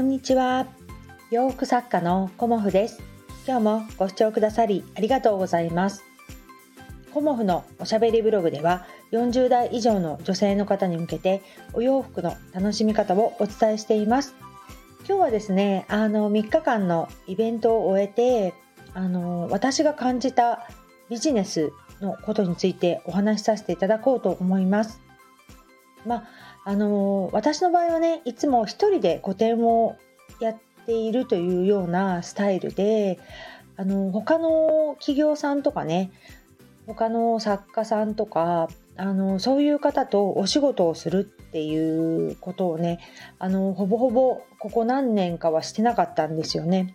こんにちは。洋服作家のコモフです。今日もご視聴くださりありがとうございます。コモフのおしゃべりブログでは40代以上の女性の方に向けてお洋服の楽しみ方をお伝えしています。今日はですねあの3日間のイベントを終えてあの私が感じたビジネスのことについてお話しさせていただこうと思います。まああの私の場合はねいつも一人で個展をやっているというようなスタイルであの他の企業さんとかね他の作家さんとかあのそういう方とお仕事をするっていうことをねあのほぼほぼここ何年かはしてなかったんですよね。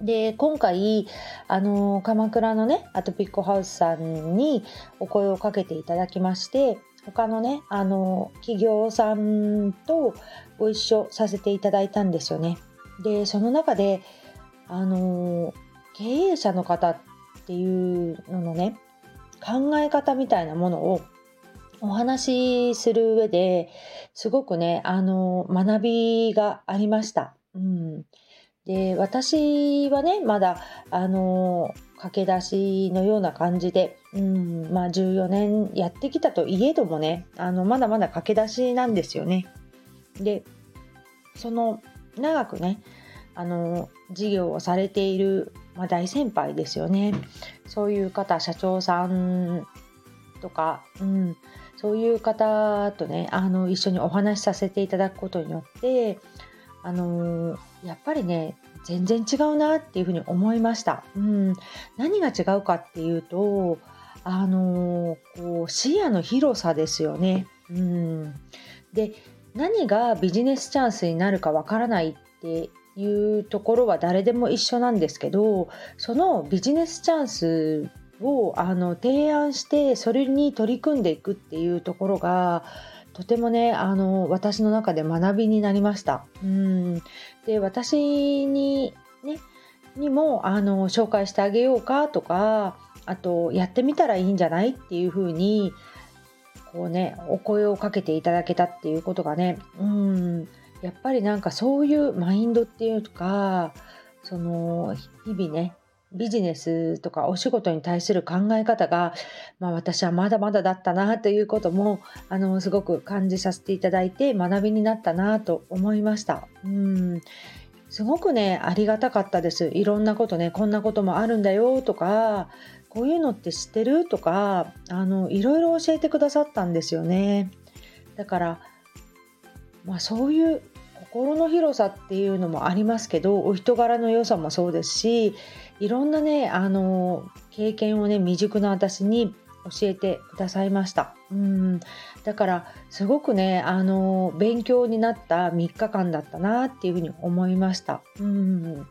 で今回あの鎌倉のねアトピックハウスさんにお声をかけていただきまして他のねあの企業さんとご一緒させていただいたんですよね。でその中であの経営者の方っていうののね考え方みたいなものをお話しする上ですごくねあの学びがありました。うん、で私はねまだあの駆け出しのような感じで、うんまあ、14年やってきたといえどもねあのまだまだ駆け出しなんですよね。でその長くねあの事業をされている、まあ、大先輩ですよねそういう方社長さんとか、うん、そういう方とねあの一緒にお話しさせていただくことによってあのやっぱりね全然違うなっていうふうに思いました。うん、何が違うかっていうとあのこう視野の広さですよね。うん、で何がビジネスチャンスになるかわからないっていうところは誰でも一緒なんですけどそのビジネスチャンスをあの提案してそれに取り組んでいくっていうところがとてもねあの私の中で学びになりました。うんで私にねにもあの紹介してあげようかとかあとやってみたらいいんじゃないっていうふうにこうねお声をかけていただけたっていうことがねうんやっぱりなんかそういうマインドっていうかその日々ねビジネスとかお仕事に対する考え方が、まあ、私はまだまだだったなということもあのすごく感じさせていただいて学びになったなと思いました。うんすごくねありがたかったです。いろんなことねこんなこともあるんだよとかこういうのって知ってるとかあのいろいろ教えてくださったんですよね。だからまあそういう心の広さっていうのもありますけどお人柄の良さもそうですしいろんなねあの経験をね未熟な私に教えてくださいました。うんだからすごくねあの勉強になった3日間だったなっていうふうに思いました。うん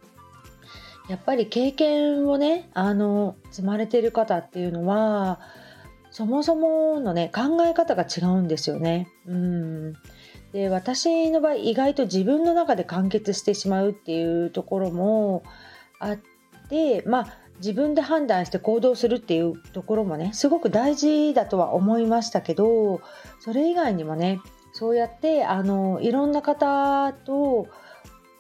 やっぱり経験をねあの積まれてる方っていうのはそもそものね考え方が違うんですよね。うんで私の場合意外と自分の中で完結してしまうっていうところもあってまあ自分で判断して行動するっていうところもねすごく大事だとは思いましたけどそれ以外にもねそうやってあのいろんな方と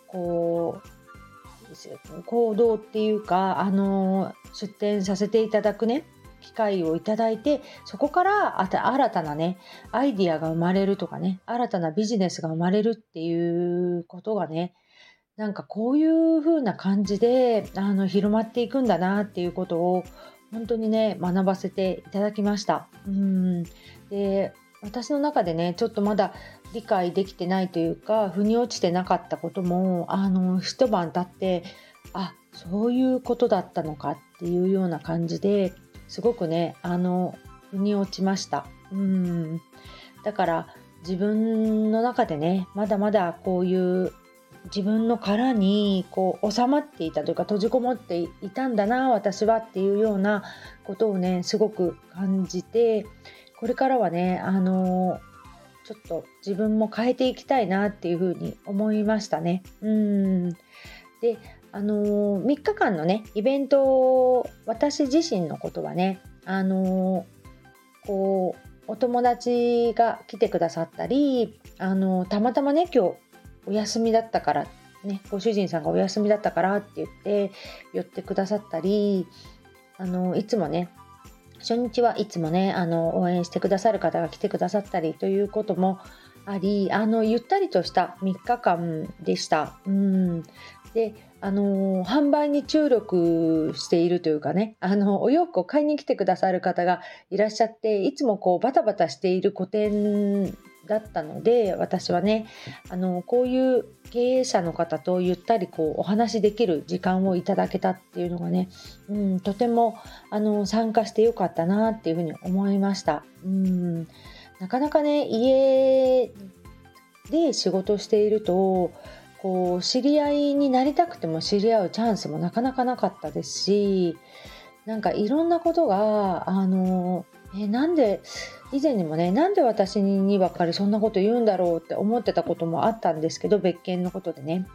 こう行動っていうかあの出展させていただくね機会をいただいてそこから新たなねアイディアが生まれるとかね新たなビジネスが生まれるっていうことがねなんかこういう風な感じであの広まっていくんだなっていうことを本当にね学ばせていただきました。うんで私の中でねちょっとまだ理解できてないというか腑に落ちてなかったこともあの一晩経ってあそういうことだったのかっていうような感じですごくねあの腑に落ちました。うんだから自分の中でねまだまだこういう自分の殻にこう収まっていたというか閉じこもっていたんだな私はっていうようなことをねすごく感じてこれからはねあのちょっと自分も変えていきたいなっていうふうに思いましたね。うんであの3日間のねイベント私自身のことはねあのこうお友達が来てくださったりあのたまたまね今日お休みだったからね、ご主人さんがお休みだったからって言って寄ってくださったりあのいつもね初日はいつもねあの応援してくださる方が来てくださったりということもありあのゆったりとした3日間でした。うんであの販売に注力しているというかねあのお洋服を買いに来てくださる方がいらっしゃっていつもこうバタバタしている個展だったので私はねあのこういう経営者の方とゆったりこうお話しできる時間をいただけたっていうのがね、うん、とてもあの参加してよかったなっていうふうに思いました。うんなかなかね家で仕事しているとこう知り合いになりたくても知り合うチャンスもなかなかなかったですしなんかいろんなことがあのえなんで以前にもねなんで私にばっかりそんなこと言うんだろうって思ってたこともあったんですけど別件のことでね。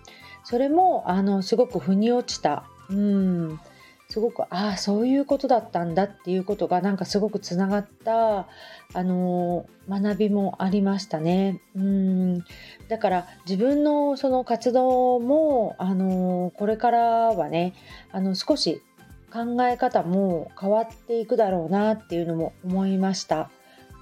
それもあのすごく腑に落ちた。うん。すごくああそういうことだったんだっていうことがなんかすごくつながったあの学びもありましたね。うんだから自分のその活動もあのこれからはねあの少し考え方も変わっていくだろうなっていうのも思いました。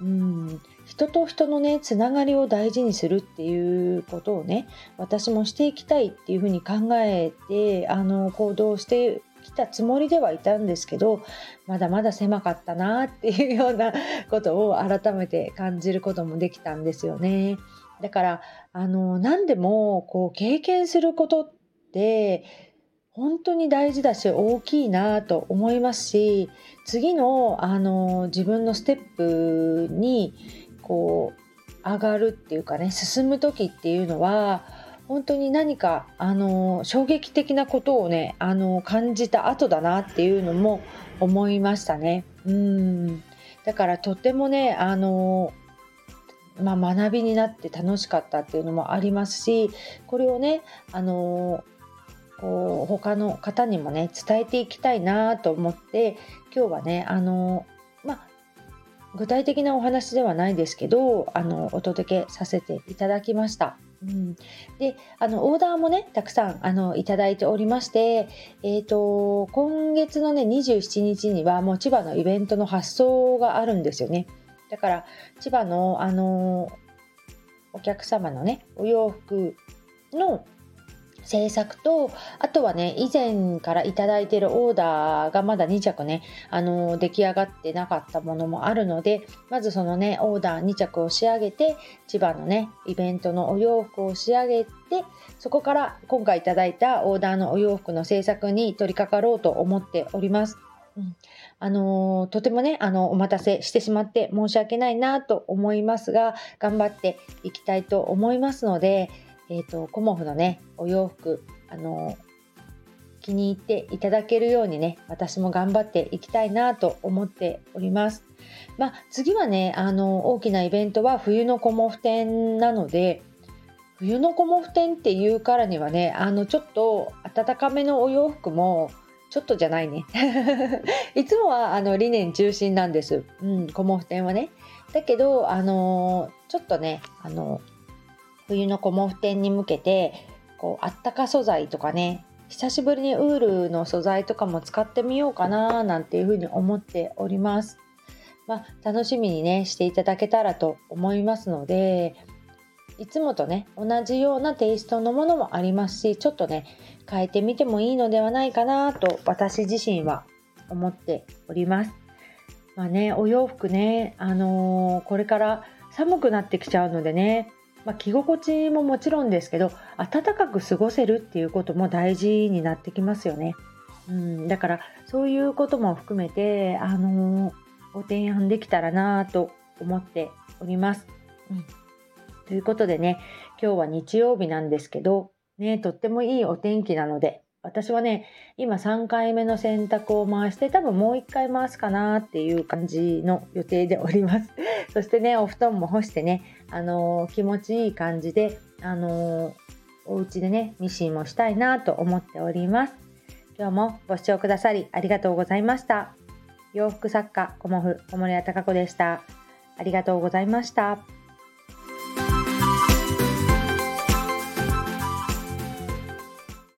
うん人と人のねつながりを大事にするっていうことをね私もしていきたいっていうふうに考えてあの行動してきたつもりではいたんですけどまだまだ狭かったなっていうような ことを改めて感じることもできたんですよね。だからあの何でもこう経験することって本当に大事だし大きいなと思いますし次のあの自分のステップにこう上がるっていうかね進む時っていうのは本当に何かあの衝撃的なことをねあの感じた後だなっていうのも思いましたね。うんだからとってもねあのまあ、学びになって楽しかったっていうのもありますしこれをねあのこう他の方にもね伝えていきたいなと思って今日はねあのまあ具体的なお話ではないですけどあのお届けさせていただきました。うん、であのオーダーもねたくさんあのいただいておりまして、えーと、今月のね27日にはもう千葉のイベントの発送があるんですよね。だから千葉のあのお客様のねお洋服の制作とあとはね以前から頂いてるオーダーがまだ2着ねあの出来上がってなかったものもあるのでまずそのねオーダー2着を仕上げて千葉のねイベントのお洋服を仕上げてそこから今回頂いたオーダーのお洋服の制作に取り掛かろうと思っております。うん、あのー、とてもね、あの、お待たせしてしまって申し訳ないなと思いますが、頑張っていきたいと思いますので、えっ、ー、と、コモフのね、お洋服、あの気に入っていただけるようにね、私も頑張っていきたいなと思っております。まあ、次はね、あの、大きなイベントは冬のコモフ展なので、冬のコモフ展っていうからにはね、あの、ちょっと暖かめのお洋服も、ちょっとじゃないね。いつもはあの理念中心なんです。うん、コモフ展はね。だけど、あのちょっとね、あの冬のコモフ展に向けてこうあったか素材とかね久しぶりにウールの素材とかも使ってみようかななんていうふうに思っております。まあ、楽しみにねしていただけたらと思いますのでいつもとね同じようなテイストのものもありますしちょっとね変えてみてもいいのではないかなと私自身は思っております。まあねお洋服ねあのー、これから寒くなってきちゃうのでねまあ、着心地ももちろんですけど暖かく過ごせるっていうことも大事になってきますよね。うん、だからそういうことも含めて、あのー、ご提案できたらなと思っております。うん、ということでね今日は日曜日なんですけど、ね、とってもいいお天気なので私はね今3回目の洗濯を回して多分もう1回回すかなっていう感じの予定でおります。そしてねお布団も干してねあのー、気持ちいい感じであのー、お家でねミシンもしたいなと思っております。今日もご視聴くださりありがとうございました。洋服作家コモフ小森屋隆子でした。ありがとうございました。